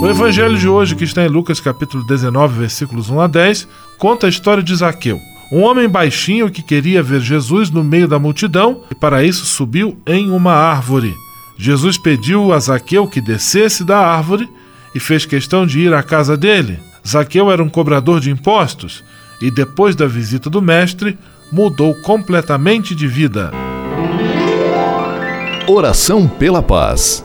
O evangelho de hoje, que está em Lucas capítulo 19, versículos 1 a 10, conta a história de Zaqueu, um homem baixinho que queria ver Jesus no meio da multidão e para isso subiu em uma árvore. Jesus pediu a Zaqueu que descesse da árvore e fez questão de ir à casa dele. Zaqueu era um cobrador de impostos e depois da visita do mestre mudou completamente de vida. Oração pela paz.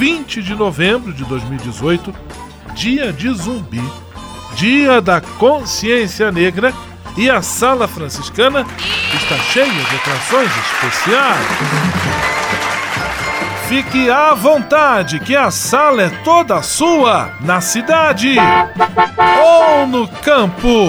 20 de novembro de 2018, dia de zumbi Dia da Consciência Negra e a Sala Franciscana está cheia de atrações especiais. Fique à vontade, que a sala é toda sua, na cidade ou no campo.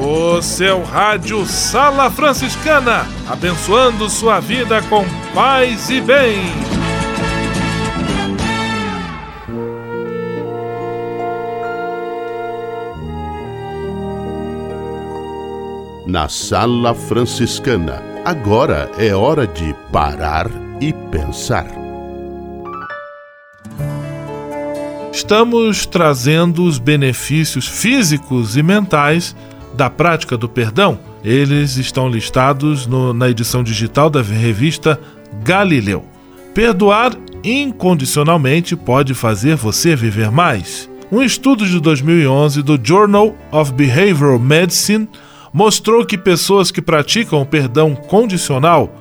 O seu rádio Sala Franciscana, abençoando sua vida com paz e bem. Na Sala Franciscana, agora é hora de parar e pensar. Estamos trazendo os benefícios físicos e mentais da prática do perdão. Eles estão listados no, na edição digital da revista Galileu. Perdoar incondicionalmente pode fazer você viver mais. Um estudo de 2011 do Journal of Behavioral Medicine mostrou que pessoas que praticam o perdão condicional,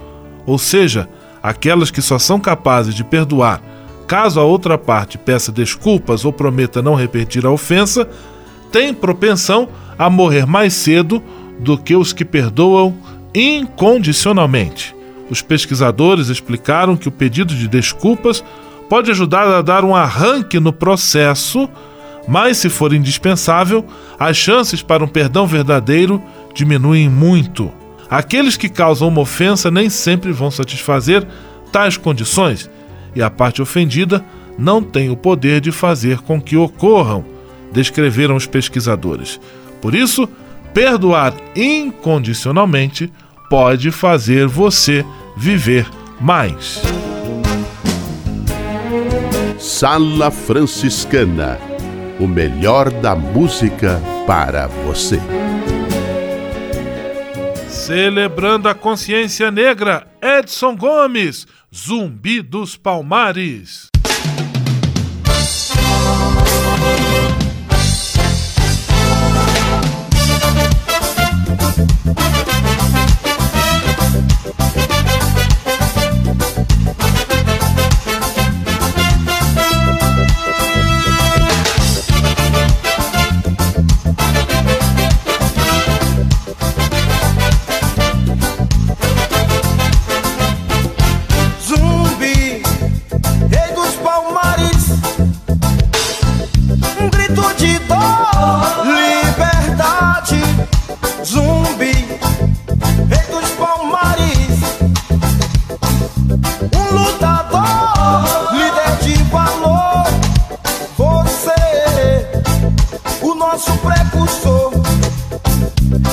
ou seja, aquelas que só são capazes de perdoar caso a outra parte peça desculpas ou prometa não repetir a ofensa, têm propensão a morrer mais cedo do que os que perdoam incondicionalmente. Os pesquisadores explicaram que o pedido de desculpas pode ajudar a dar um arranque no processo, mas se for indispensável, as chances para um perdão verdadeiro diminuem muito. Aqueles que causam uma ofensa nem sempre vão satisfazer tais condições e a parte ofendida não tem o poder de fazer com que ocorram, descreveram os pesquisadores. Por isso, perdoar incondicionalmente pode fazer você viver mais. Sala Franciscana o melhor da música para você. Celebrando a consciência negra, Edson Gomes, Zumbi dos Palmares. palmares, Thank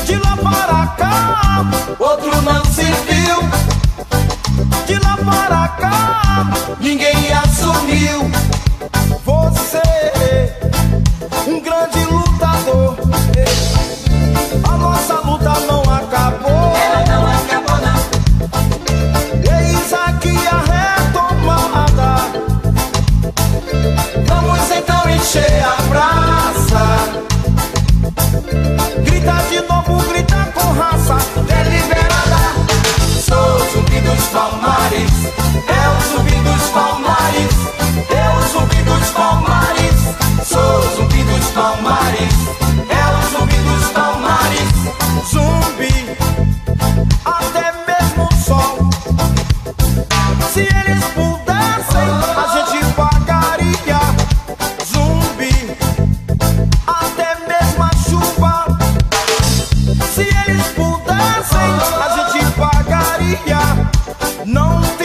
De lá para cá, outro não se viu. De lá para cá, ninguém assumiu. palmares, é o zumbi dos palmares, é o zumbi dos palmares, sou o zumbi dos palmares, é o zumbi dos palmares, zumbi, até mesmo o sol, se eles puderem. No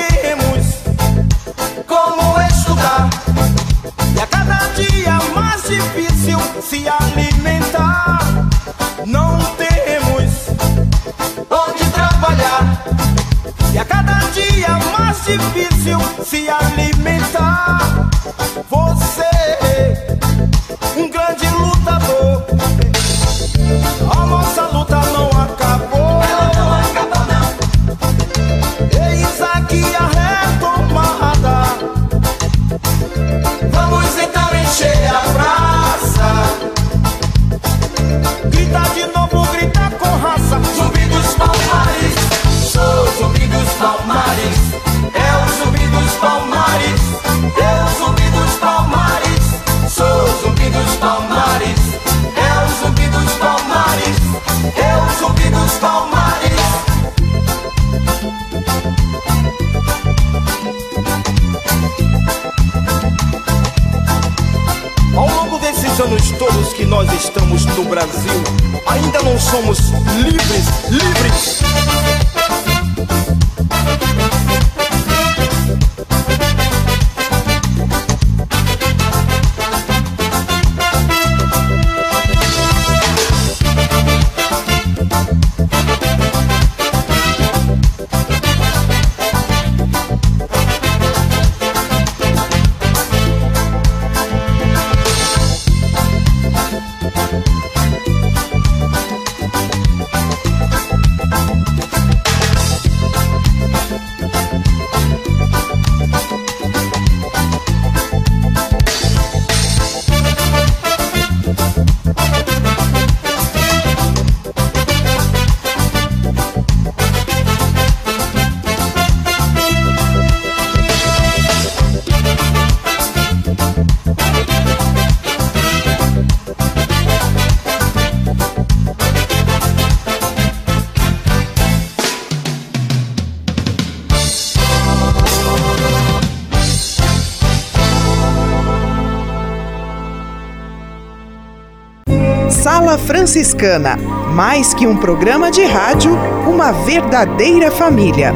dos palmares, é o zumbi dos palmares, é o zumbi dos palmares. Ao longo desses anos todos que nós estamos no Brasil, ainda não somos livres, livres. Franciscana, mais que um programa de rádio, uma verdadeira família.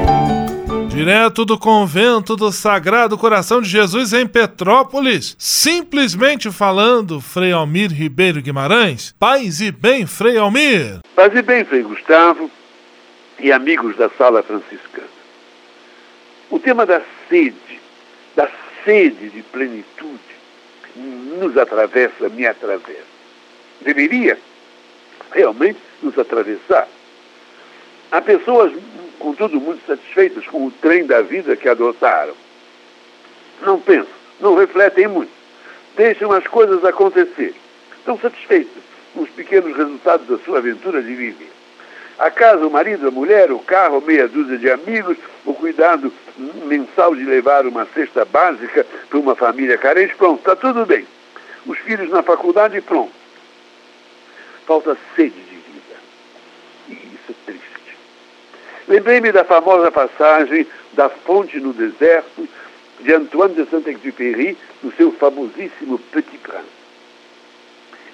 Direto do convento do Sagrado Coração de Jesus em Petrópolis, simplesmente falando, Frei Almir Ribeiro Guimarães. Paz e bem, Frei Almir. Paz e bem, Frei Gustavo e amigos da Sala Franciscana. O tema da sede, da sede de plenitude, nos atravessa, me atravessa. Deveria realmente nos atravessar. Há pessoas contudo, muito satisfeitas com o trem da vida que adotaram. Não pensam, não refletem muito, deixam as coisas acontecer. Estão satisfeitas com os pequenos resultados da sua aventura de viver. A casa, o marido, a mulher, o carro, meia dúzia de amigos, o cuidado mensal de levar uma cesta básica para uma família carente, pronto, está tudo bem. os filhos na faculdade pronto. Falta sede de vida. E isso é triste. Lembrei-me da famosa passagem da fonte no deserto de Antoine de Saint-Exupéry no seu famosíssimo Petit Prince.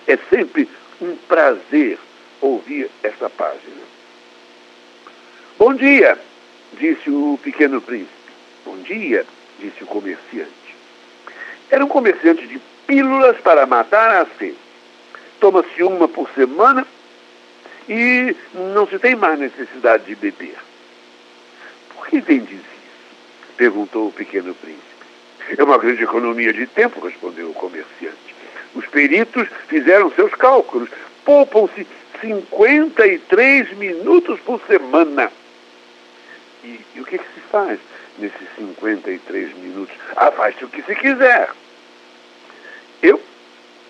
É sempre um prazer ouvir esta página. Bom dia, disse o pequeno príncipe. Bom dia, disse o comerciante. Era um comerciante de pílulas para matar a sede. Toma-se uma por semana e não se tem mais necessidade de beber. Por que vendes isso? perguntou o pequeno príncipe. É uma grande economia de tempo, respondeu o comerciante. Os peritos fizeram seus cálculos. Poupam-se 53 minutos por semana. E, e o que, que se faz nesses 53 minutos? Ah, faz-se o que se quiser. Eu,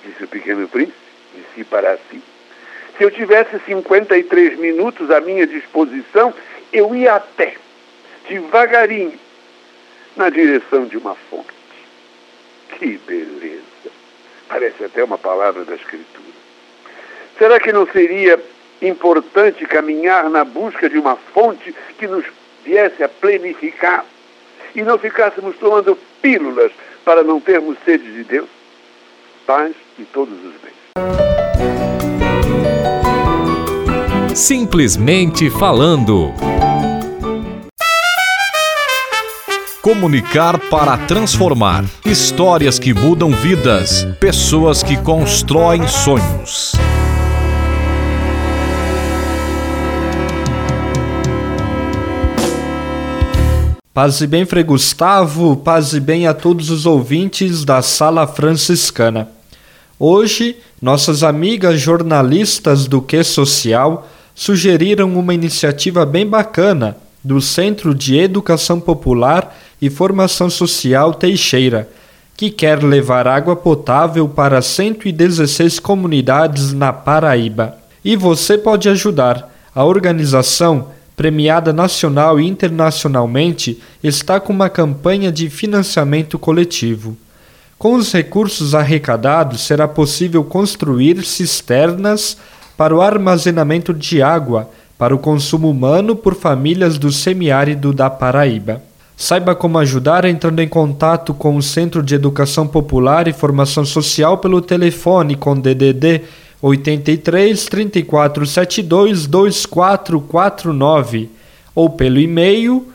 disse o pequeno príncipe, disse para si, se eu tivesse 53 minutos à minha disposição, eu ia a pé, devagarinho, na direção de uma fonte. Que beleza! Parece até uma palavra da Escritura. Será que não seria importante caminhar na busca de uma fonte que nos viesse a plenificar e não ficássemos tomando pílulas para não termos sede de Deus? Paz e todos os bens. Simplesmente falando. Comunicar para transformar. Histórias que mudam vidas. Pessoas que constroem sonhos. Paz e bem, Frei Gustavo, paz e bem a todos os ouvintes da Sala Franciscana. Hoje, nossas amigas jornalistas do Que Social sugeriram uma iniciativa bem bacana do Centro de Educação Popular e Formação Social Teixeira, que quer levar água potável para 116 comunidades na Paraíba. E você pode ajudar. A organização premiada nacional e internacionalmente, está com uma campanha de financiamento coletivo. Com os recursos arrecadados, será possível construir cisternas para o armazenamento de água para o consumo humano por famílias do semiárido da Paraíba. Saiba como ajudar entrando em contato com o Centro de Educação Popular e Formação Social pelo telefone com DDD 83 34 72 2449 ou pelo e-mail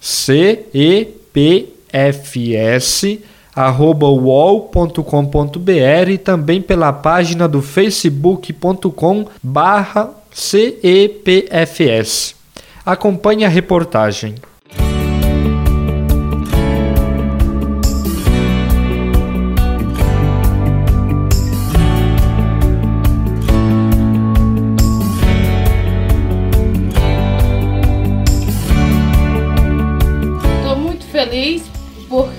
cepfs@uol.com.br e também pela página do facebook.com barra cepfs. Acompanhe a reportagem.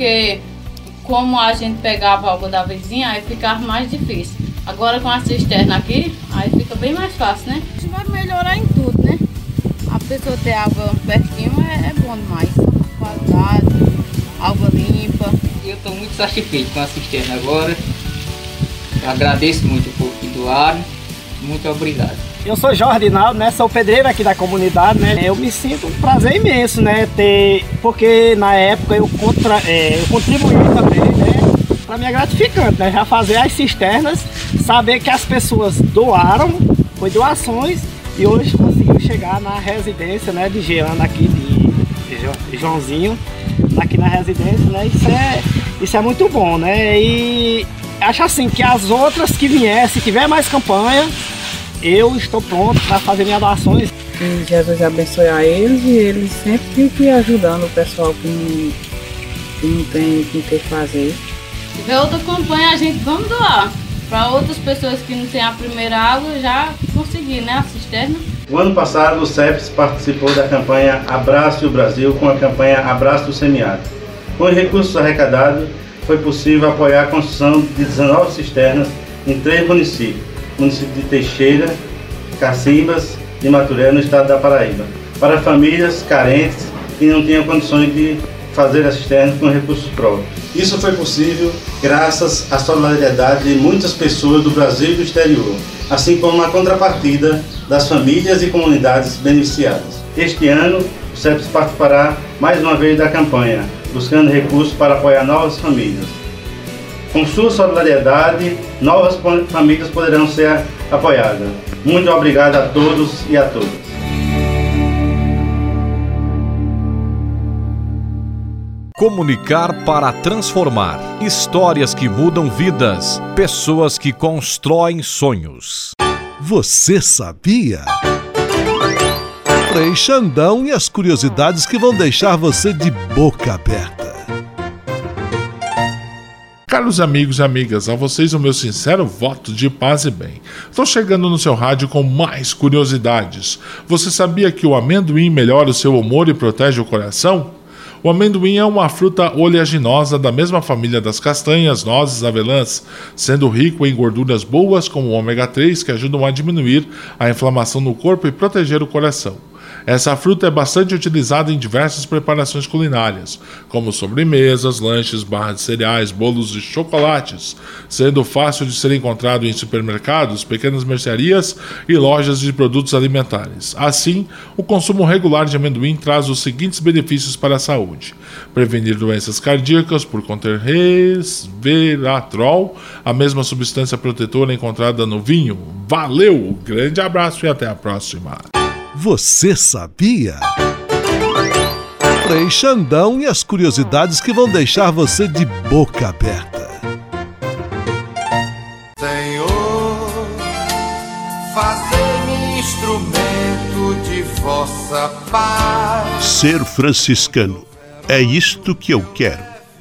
Porque como a gente pegava água da vizinha, aí ficava mais difícil. Agora com a cisterna aqui, aí fica bem mais fácil, né? A gente vai melhorar em tudo, né? A pessoa ter água pertinho é, é bom demais. Qualidade, água limpa. Eu estou muito satisfeito com a cisterna agora. Eu agradeço muito o povo que doaram. Muito obrigado. Eu sou Jorge Naldo, né? Sou pedreiro aqui da comunidade, né? Eu me sinto um prazer imenso, né? Ter, porque na época eu, contra, é, eu contribuí também, né? Para mim é gratificante, né? Já fazer as cisternas, saber que as pessoas doaram, foi doações e hoje conseguiu chegar na residência, né? De Geana aqui de Joãozinho, aqui na residência, né? Isso é, isso é muito bom, né? E acho assim que as outras que viessem, tiver mais campanha, eu estou pronto para fazer minhas doações. Que Jesus abençoe a eles e eles sempre fiquem ajudando o pessoal que não, que não tem o que fazer. Se tiver outra campanha, a gente vamos doar. Para outras pessoas que não têm a primeira água, já conseguir, né? A cisterna. O ano passado, o CEPS participou da campanha Abraço o Brasil com a campanha Abraço o Semiárido. Com os recursos arrecadados, foi possível apoiar a construção de 19 cisternas em três municípios município de Teixeira, Cacimbas e Maturé, no estado da Paraíba, para famílias carentes que não tinham condições de fazer a cisterna com recursos próprios. Isso foi possível graças à solidariedade de muitas pessoas do Brasil e do exterior, assim como a contrapartida das famílias e comunidades beneficiadas. Este ano, o CEPS participará mais uma vez da campanha, buscando recursos para apoiar novas famílias. Com sua solidariedade, novas famílias poderão ser apoiadas. Muito obrigado a todos e a todas. Comunicar para transformar. Histórias que mudam vidas. Pessoas que constroem sonhos. Você sabia? Frei Xandão e as curiosidades que vão deixar você de boca aberta. Caros amigos e amigas, a vocês o meu sincero voto de paz e bem. Estou chegando no seu rádio com mais curiosidades. Você sabia que o amendoim melhora o seu humor e protege o coração? O amendoim é uma fruta oleaginosa da mesma família das castanhas, nozes, avelãs, sendo rico em gorduras boas como o ômega 3 que ajudam a diminuir a inflamação no corpo e proteger o coração. Essa fruta é bastante utilizada em diversas preparações culinárias, como sobremesas, lanches, barras de cereais, bolos e chocolates, sendo fácil de ser encontrado em supermercados, pequenas mercearias e lojas de produtos alimentares. Assim, o consumo regular de amendoim traz os seguintes benefícios para a saúde: prevenir doenças cardíacas por conter resveratrol, a mesma substância protetora encontrada no vinho. Valeu! Grande abraço e até a próxima! Você sabia? Frei Xandão e as curiosidades que vão deixar você de boca aberta. Senhor, fazei-me instrumento de vossa paz. Ser franciscano. É isto que eu quero.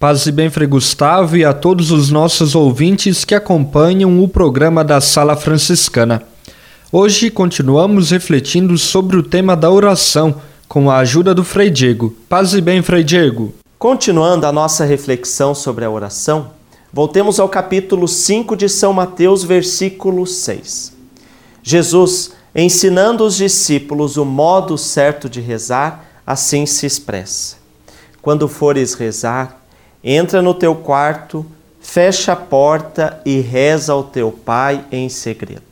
Paz e bem, Frei Gustavo, e a todos os nossos ouvintes que acompanham o programa da Sala Franciscana. Hoje continuamos refletindo sobre o tema da oração, com a ajuda do Frei Diego. Paz e bem, Frei Diego. Continuando a nossa reflexão sobre a oração, voltemos ao capítulo 5 de São Mateus, versículo 6. Jesus, ensinando os discípulos o modo certo de rezar, assim se expressa: Quando fores rezar, Entra no teu quarto, fecha a porta e reza ao teu pai em segredo.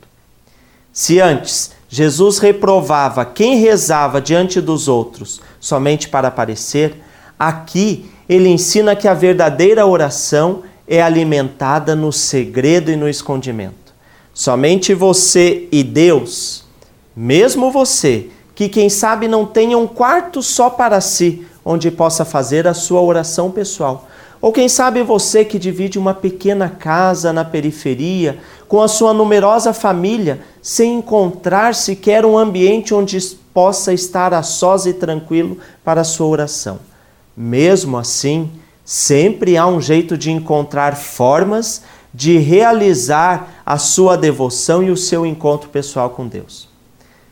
Se antes Jesus reprovava quem rezava diante dos outros somente para aparecer, aqui ele ensina que a verdadeira oração é alimentada no segredo e no escondimento. Somente você e Deus, mesmo você, que quem sabe não tenha um quarto só para si, onde possa fazer a sua oração pessoal, ou quem sabe você que divide uma pequena casa na periferia com a sua numerosa família, sem encontrar sequer um ambiente onde possa estar a sós e tranquilo para a sua oração. Mesmo assim, sempre há um jeito de encontrar formas de realizar a sua devoção e o seu encontro pessoal com Deus.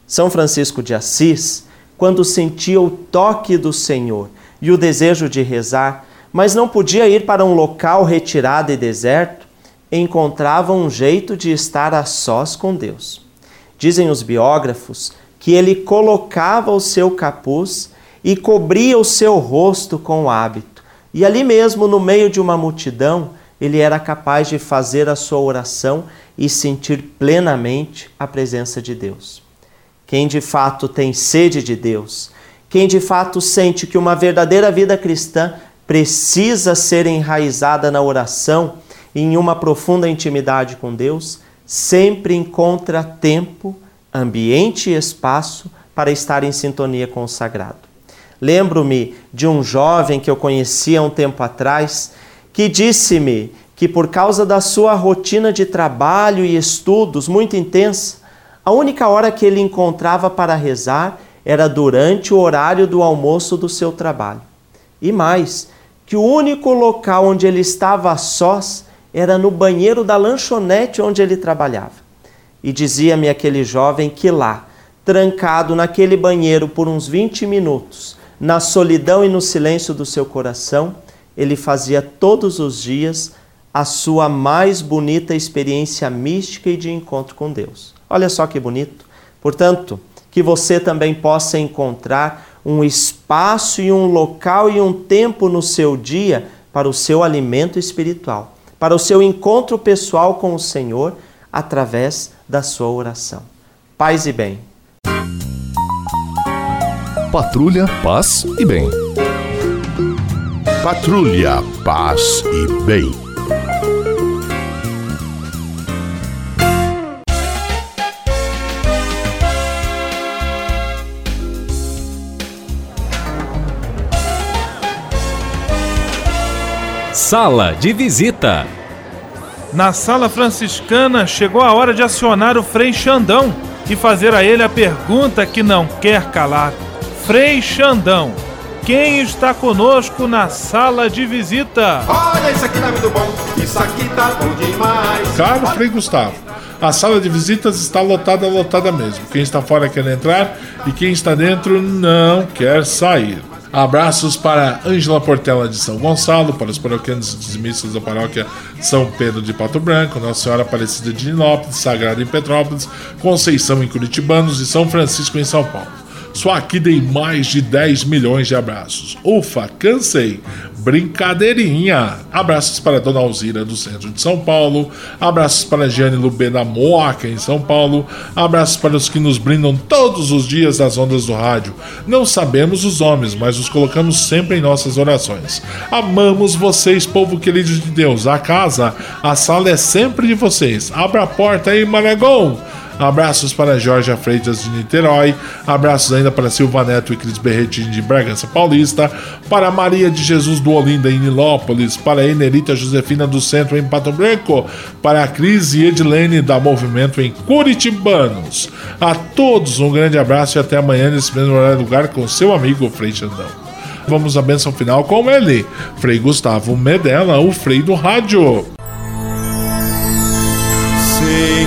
São Francisco de Assis, quando sentia o toque do Senhor e o desejo de rezar, mas não podia ir para um local retirado e deserto, encontrava um jeito de estar a sós com Deus. Dizem os biógrafos que ele colocava o seu capuz e cobria o seu rosto com o hábito. E ali mesmo, no meio de uma multidão, ele era capaz de fazer a sua oração e sentir plenamente a presença de Deus. Quem de fato tem sede de Deus, quem de fato sente que uma verdadeira vida cristã precisa ser enraizada na oração e em uma profunda intimidade com Deus, sempre encontra tempo, ambiente e espaço para estar em sintonia com o sagrado. Lembro-me de um jovem que eu conhecia um tempo atrás que disse-me que, por causa da sua rotina de trabalho e estudos muito intensa, a única hora que ele encontrava para rezar era durante o horário do almoço do seu trabalho. E mais, que o único local onde ele estava a sós era no banheiro da lanchonete onde ele trabalhava. E dizia-me aquele jovem que lá, trancado naquele banheiro por uns 20 minutos, na solidão e no silêncio do seu coração, ele fazia todos os dias a sua mais bonita experiência mística e de encontro com Deus. Olha só que bonito. Portanto, que você também possa encontrar um espaço e um local e um tempo no seu dia para o seu alimento espiritual, para o seu encontro pessoal com o Senhor através da sua oração. Paz e bem. Patrulha, paz e bem. Patrulha, paz e bem. Sala de visita. Na sala franciscana chegou a hora de acionar o Frei Xandão e fazer a ele a pergunta que não quer calar. Frei Xandão, quem está conosco na sala de visita? Olha, isso aqui tá muito bom, isso aqui tá bom demais. Caro Frei Gustavo, a sala de visitas está lotada, lotada mesmo. Quem está fora quer entrar e quem está dentro não quer sair. Abraços para Ângela Portela de São Gonçalo, para os paroquianos dizimistas da paróquia São Pedro de Pato Branco, Nossa Senhora Aparecida de Ninópolis, Sagrada em Petrópolis, Conceição em Curitibanos e São Francisco em São Paulo. Só aqui dei mais de 10 milhões de abraços. Ufa, cansei. Brincadeirinha. Abraços para Dona Alzira do centro de São Paulo. Abraços para Giane Lubê da Moaca em São Paulo. Abraços para os que nos brindam todos os dias das ondas do rádio. Não sabemos os nomes, mas os colocamos sempre em nossas orações. Amamos vocês, povo querido de Deus. A casa, a sala é sempre de vocês. Abra a porta aí, Manegon. Abraços para Jorge Freitas de Niterói. Abraços ainda para Silva Neto e Cris Berretin de Bragança Paulista. Para Maria de Jesus do Olinda em Nilópolis. Para Enerita Josefina do Centro em Pato Branco. Para Cris e Edilene da Movimento em Curitibanos. A todos um grande abraço e até amanhã nesse mesmo horário lugar com seu amigo Frei Xandão. Vamos à benção final com ele, Frei Gustavo Medella, o Frei do Rádio. Senhor,